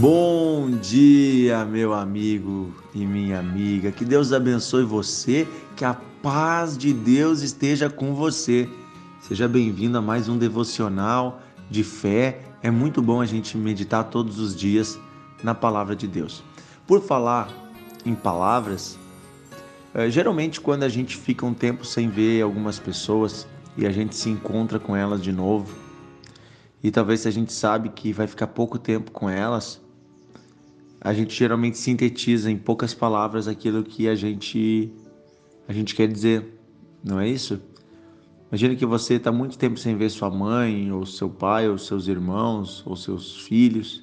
Bom dia, meu amigo e minha amiga. Que Deus abençoe você, que a paz de Deus esteja com você. Seja bem-vindo a mais um devocional de fé. É muito bom a gente meditar todos os dias na palavra de Deus. Por falar em palavras, eh, geralmente quando a gente fica um tempo sem ver algumas pessoas e a gente se encontra com elas de novo, e talvez a gente sabe que vai ficar pouco tempo com elas, a gente geralmente sintetiza em poucas palavras aquilo que a gente a gente quer dizer, não é isso? Imagina que você está muito tempo sem ver sua mãe, ou seu pai, ou seus irmãos, ou seus filhos.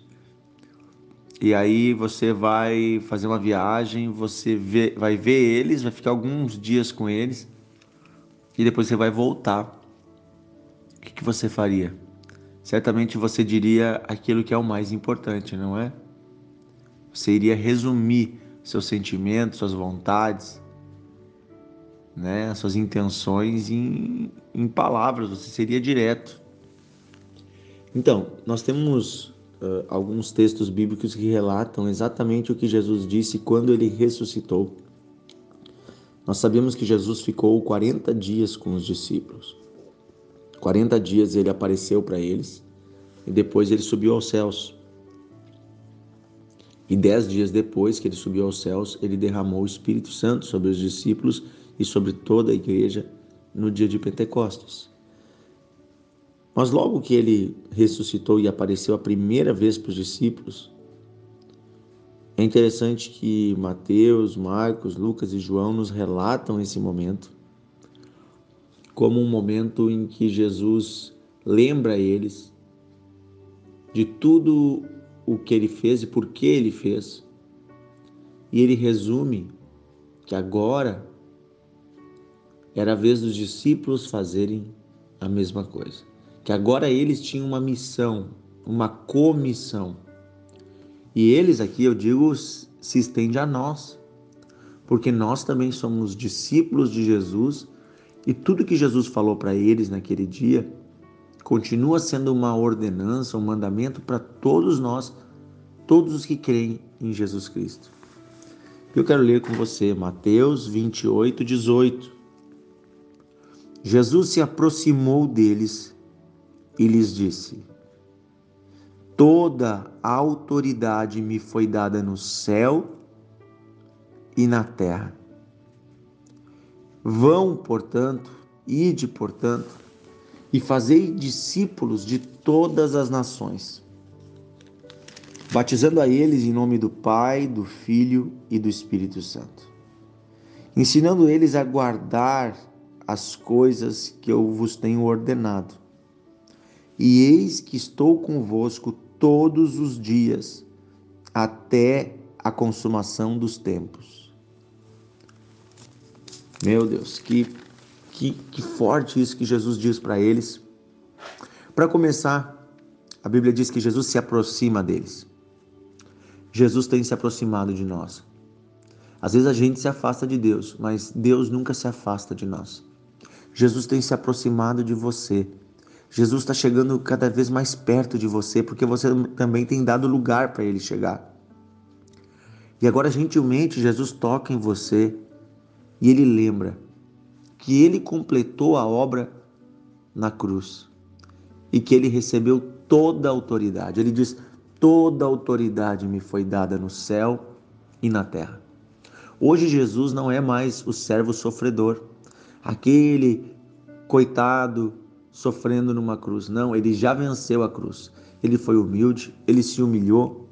E aí você vai fazer uma viagem, você vê, vai ver eles, vai ficar alguns dias com eles, e depois você vai voltar. O que, que você faria? Certamente você diria aquilo que é o mais importante, não é? Você iria resumir seus sentimentos, suas vontades, né, suas intenções em, em palavras, você seria direto. Então, nós temos uh, alguns textos bíblicos que relatam exatamente o que Jesus disse quando ele ressuscitou. Nós sabemos que Jesus ficou 40 dias com os discípulos. 40 dias ele apareceu para eles e depois ele subiu aos céus. E dez dias depois que ele subiu aos céus, ele derramou o Espírito Santo sobre os discípulos e sobre toda a igreja no dia de Pentecostes. Mas logo que ele ressuscitou e apareceu a primeira vez para os discípulos, é interessante que Mateus, Marcos, Lucas e João nos relatam esse momento como um momento em que Jesus lembra eles de tudo o que ele fez e por que ele fez. E ele resume que agora era a vez dos discípulos fazerem a mesma coisa. Que agora eles tinham uma missão, uma comissão. E eles aqui, eu digo, se estende a nós, porque nós também somos discípulos de Jesus e tudo que Jesus falou para eles naquele dia continua sendo uma ordenança, um mandamento para todos nós, todos os que creem em Jesus Cristo. Eu quero ler com você Mateus 28, 18. Jesus se aproximou deles e lhes disse: Toda a autoridade me foi dada no céu e na terra. Vão, portanto, ide, portanto, e fazei discípulos de todas as nações, batizando a eles em nome do Pai, do Filho e do Espírito Santo, ensinando eles a guardar as coisas que eu vos tenho ordenado. E eis que estou convosco todos os dias, até a consumação dos tempos. Meu Deus, que que, que forte isso que Jesus diz para eles. Para começar, a Bíblia diz que Jesus se aproxima deles. Jesus tem se aproximado de nós. Às vezes a gente se afasta de Deus, mas Deus nunca se afasta de nós. Jesus tem se aproximado de você. Jesus está chegando cada vez mais perto de você, porque você também tem dado lugar para ele chegar. E agora, gentilmente, Jesus toca em você e ele lembra que ele completou a obra na cruz e que ele recebeu toda a autoridade. Ele diz: Toda a autoridade me foi dada no céu e na terra. Hoje Jesus não é mais o servo sofredor, aquele coitado sofrendo numa cruz. Não, ele já venceu a cruz. Ele foi humilde, ele se humilhou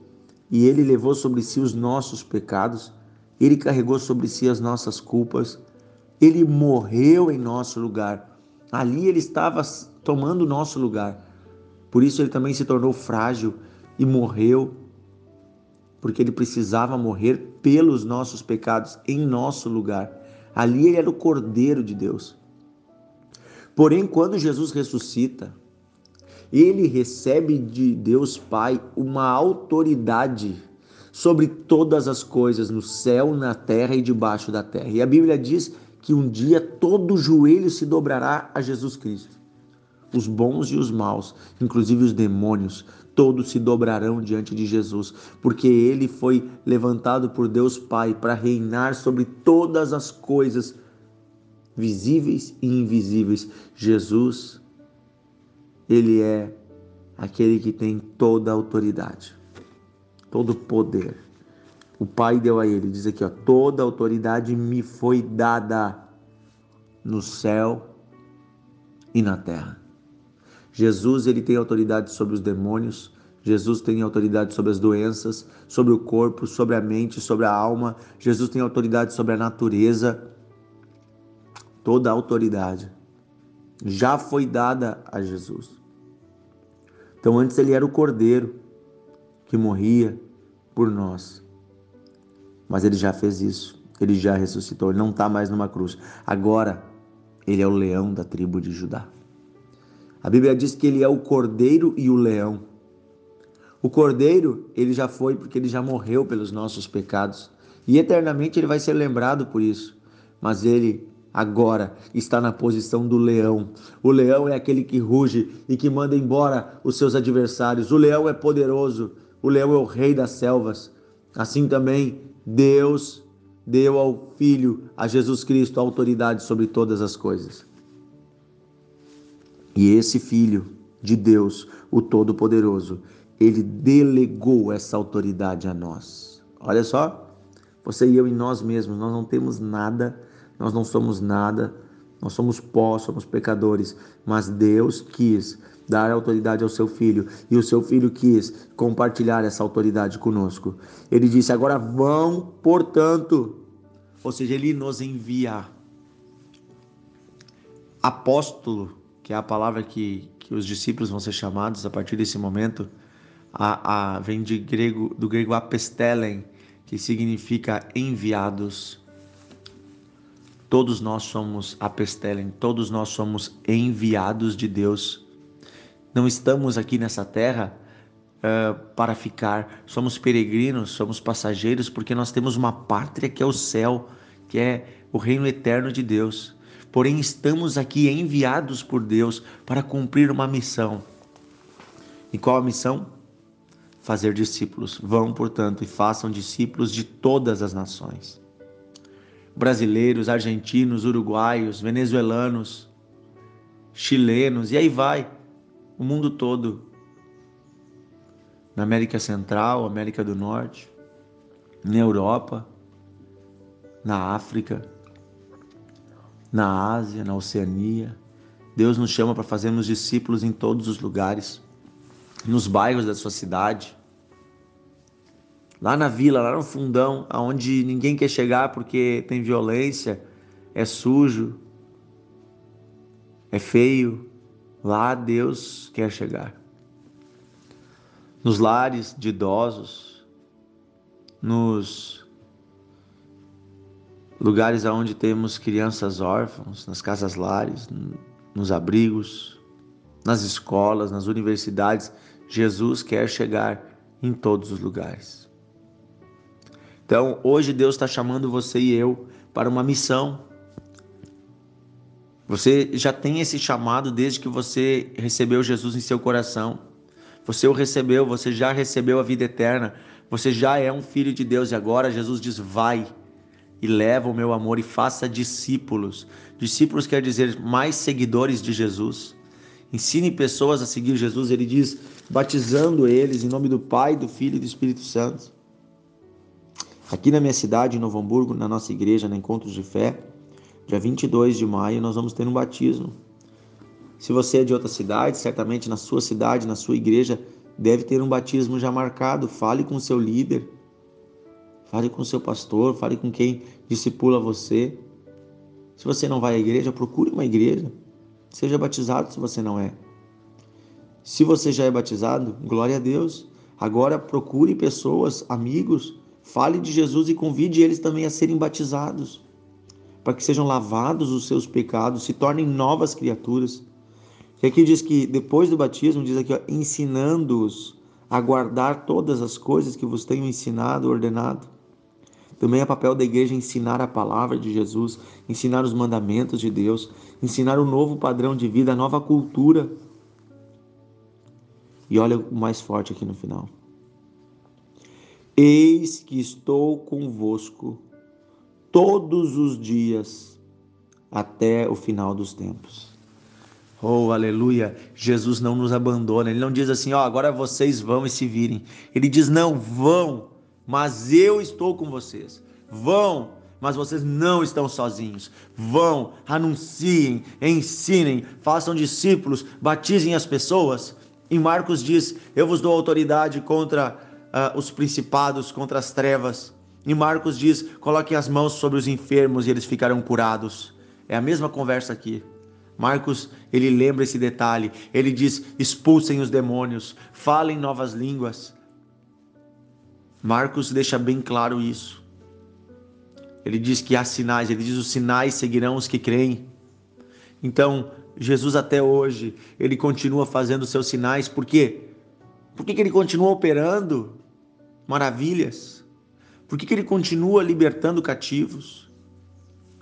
e ele levou sobre si os nossos pecados, ele carregou sobre si as nossas culpas ele morreu em nosso lugar. Ali ele estava tomando nosso lugar. Por isso ele também se tornou frágil e morreu, porque ele precisava morrer pelos nossos pecados em nosso lugar. Ali ele era o Cordeiro de Deus. Porém, quando Jesus ressuscita, ele recebe de Deus Pai uma autoridade sobre todas as coisas no céu, na terra e debaixo da terra. E a Bíblia diz que um dia todo joelho se dobrará a Jesus Cristo. os bons e os maus, inclusive os demônios, todos se dobrarão diante de Jesus, porque ele foi levantado por Deus Pai para reinar sobre todas as coisas visíveis e invisíveis. Jesus, ele é aquele que tem toda a autoridade, todo o poder. O Pai deu a ele, diz aqui, ó, toda autoridade me foi dada no céu e na terra. Jesus ele tem autoridade sobre os demônios, Jesus tem autoridade sobre as doenças, sobre o corpo, sobre a mente, sobre a alma. Jesus tem autoridade sobre a natureza. Toda a autoridade já foi dada a Jesus. Então antes ele era o cordeiro que morria por nós. Mas ele já fez isso. Ele já ressuscitou. Ele não está mais numa cruz. Agora ele é o leão da tribo de Judá. A Bíblia diz que ele é o cordeiro e o leão. O cordeiro, ele já foi porque ele já morreu pelos nossos pecados. E eternamente ele vai ser lembrado por isso. Mas ele agora está na posição do leão. O leão é aquele que ruge e que manda embora os seus adversários. O leão é poderoso. O leão é o rei das selvas. Assim também Deus deu ao Filho, a Jesus Cristo, a autoridade sobre todas as coisas. E esse Filho de Deus, o Todo-Poderoso, ele delegou essa autoridade a nós. Olha só, você e eu em nós mesmos, nós não temos nada, nós não somos nada, nós somos pó, somos pecadores, mas Deus quis dar autoridade ao seu filho e o seu filho quis compartilhar essa autoridade conosco. Ele disse: Agora vão, portanto, ou seja, ele nos envia. Apóstolo que é a palavra que, que os discípulos vão ser chamados a partir desse momento, a, a, vem de grego, do grego apestelen, que significa enviados. Todos nós somos apestelen, todos nós somos enviados de Deus. Não estamos aqui nessa terra uh, para ficar, somos peregrinos, somos passageiros, porque nós temos uma pátria que é o céu, que é o reino eterno de Deus porém estamos aqui enviados por Deus para cumprir uma missão. E qual a missão? Fazer discípulos. Vão, portanto, e façam discípulos de todas as nações. Brasileiros, argentinos, uruguaios, venezuelanos, chilenos, e aí vai, o mundo todo. Na América Central, América do Norte, na Europa, na África, na Ásia, na Oceania. Deus nos chama para fazermos discípulos em todos os lugares, nos bairros da sua cidade, lá na vila, lá no fundão, aonde ninguém quer chegar porque tem violência, é sujo, é feio. Lá Deus quer chegar. Nos lares de idosos, nos lugares onde temos crianças órfãos, nas casas lares, nos abrigos, nas escolas, nas universidades. Jesus quer chegar em todos os lugares. Então, hoje Deus está chamando você e eu para uma missão. Você já tem esse chamado desde que você recebeu Jesus em seu coração. Você o recebeu, você já recebeu a vida eterna. Você já é um filho de Deus e agora Jesus diz: vai e leva o meu amor e faça discípulos. Discípulos quer dizer mais seguidores de Jesus. Ensine pessoas a seguir Jesus, ele diz, batizando eles em nome do Pai, do Filho e do Espírito Santo. Aqui na minha cidade, em Novo Hamburgo, na nossa igreja, na Encontros de Fé, dia 22 de maio, nós vamos ter um batismo. Se você é de outra cidade, certamente na sua cidade, na sua igreja, deve ter um batismo já marcado. Fale com o seu líder Fale com o seu pastor, fale com quem discipula você. Se você não vai à igreja, procure uma igreja. Seja batizado se você não é. Se você já é batizado, glória a Deus. Agora procure pessoas, amigos, fale de Jesus e convide eles também a serem batizados, para que sejam lavados os seus pecados, se tornem novas criaturas. E aqui diz que depois do batismo, diz aqui, ensinando-os a guardar todas as coisas que vos tenho ensinado, ordenado. Também é papel da igreja ensinar a palavra de Jesus, ensinar os mandamentos de Deus, ensinar o novo padrão de vida, a nova cultura E olha o mais forte aqui no final. Eis que estou convosco todos os dias até o final dos tempos. Oh, aleluia! Jesus não nos abandona. Ele não diz assim, ó, oh, agora vocês vão e se virem. Ele diz, não, vão, mas eu estou com vocês. Vão, mas vocês não estão sozinhos. Vão, anunciem, ensinem, façam discípulos, batizem as pessoas. Em Marcos diz: Eu vos dou autoridade contra uh, os principados, contra as trevas. Em Marcos diz: Coloquem as mãos sobre os enfermos e eles ficarão curados. É a mesma conversa aqui. Marcos, ele lembra esse detalhe. Ele diz: expulsem os demônios, falem novas línguas. Marcos deixa bem claro isso. Ele diz que há sinais, ele diz: os sinais seguirão os que creem. Então, Jesus até hoje, ele continua fazendo seus sinais, por quê? Por que, que ele continua operando maravilhas? Por que, que ele continua libertando cativos?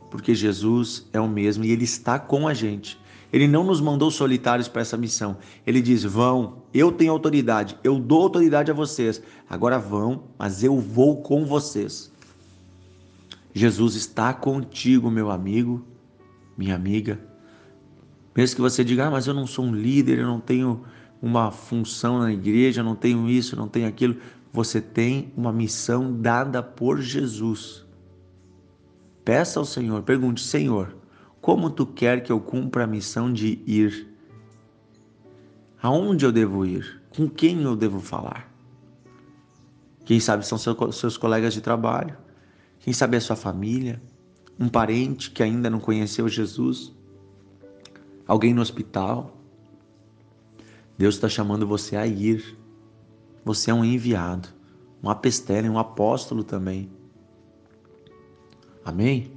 Porque Jesus é o mesmo e ele está com a gente. Ele não nos mandou solitários para essa missão. Ele diz: vão, eu tenho autoridade, eu dou autoridade a vocês. Agora vão, mas eu vou com vocês. Jesus está contigo, meu amigo, minha amiga. Mesmo que você diga, ah, mas eu não sou um líder, eu não tenho uma função na igreja, não tenho isso, não tenho aquilo. Você tem uma missão dada por Jesus. Peça ao Senhor, pergunte, Senhor, como tu quer que eu cumpra a missão de ir? Aonde eu devo ir? Com quem eu devo falar? Quem sabe são seus colegas de trabalho, quem sabe a sua família, um parente que ainda não conheceu Jesus, alguém no hospital. Deus está chamando você a ir. Você é um enviado, um apestele, um apóstolo também. Amém?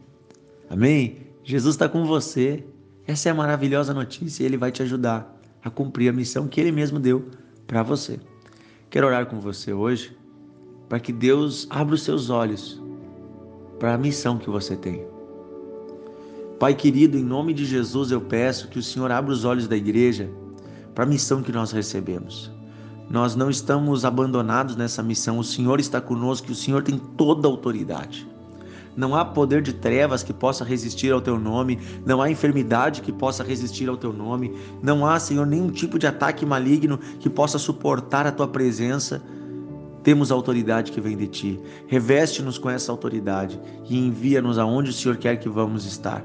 Amém? Jesus está com você. Essa é a maravilhosa notícia e Ele vai te ajudar a cumprir a missão que Ele mesmo deu para você. Quero orar com você hoje para que Deus abra os seus olhos para a missão que você tem. Pai querido, em nome de Jesus eu peço que o Senhor abra os olhos da igreja para a missão que nós recebemos. Nós não estamos abandonados nessa missão, o Senhor está conosco o Senhor tem toda a autoridade. Não há poder de trevas que possa resistir ao teu nome, não há enfermidade que possa resistir ao teu nome, não há, Senhor, nenhum tipo de ataque maligno que possa suportar a tua presença temos a autoridade que vem de ti. Reveste-nos com essa autoridade e envia-nos aonde o Senhor quer que vamos estar.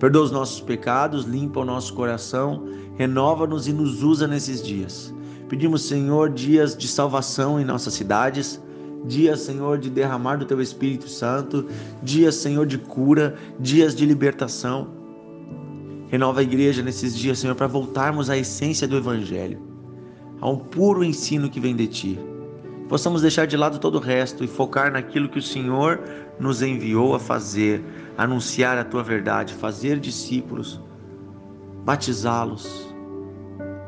Perdoa os nossos pecados, limpa o nosso coração, renova-nos e nos usa nesses dias. Pedimos, Senhor, dias de salvação em nossas cidades, dias, Senhor, de derramar do Teu Espírito Santo, dias, Senhor, de cura, dias de libertação. Renova a igreja nesses dias, Senhor, para voltarmos à essência do Evangelho, a um puro ensino que vem de Ti possamos deixar de lado todo o resto e focar naquilo que o Senhor nos enviou a fazer, anunciar a tua verdade, fazer discípulos, batizá-los,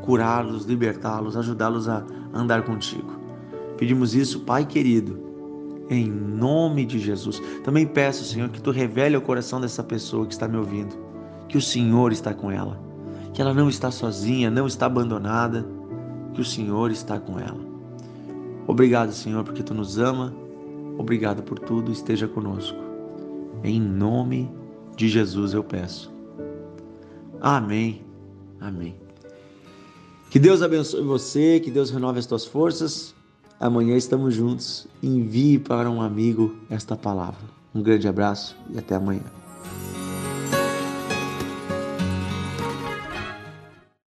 curá-los, libertá-los, ajudá-los a andar contigo. Pedimos isso, Pai querido, em nome de Jesus. Também peço, Senhor, que tu revele ao coração dessa pessoa que está me ouvindo, que o Senhor está com ela, que ela não está sozinha, não está abandonada, que o Senhor está com ela. Obrigado, Senhor, porque tu nos ama. Obrigado por tudo, esteja conosco. Em nome de Jesus eu peço. Amém. Amém. Que Deus abençoe você, que Deus renove as tuas forças. Amanhã estamos juntos. Envie para um amigo esta palavra. Um grande abraço e até amanhã.